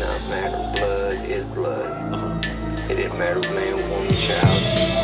not matter. Blood is blood. Uh-huh. It didn't matter man, woman, child.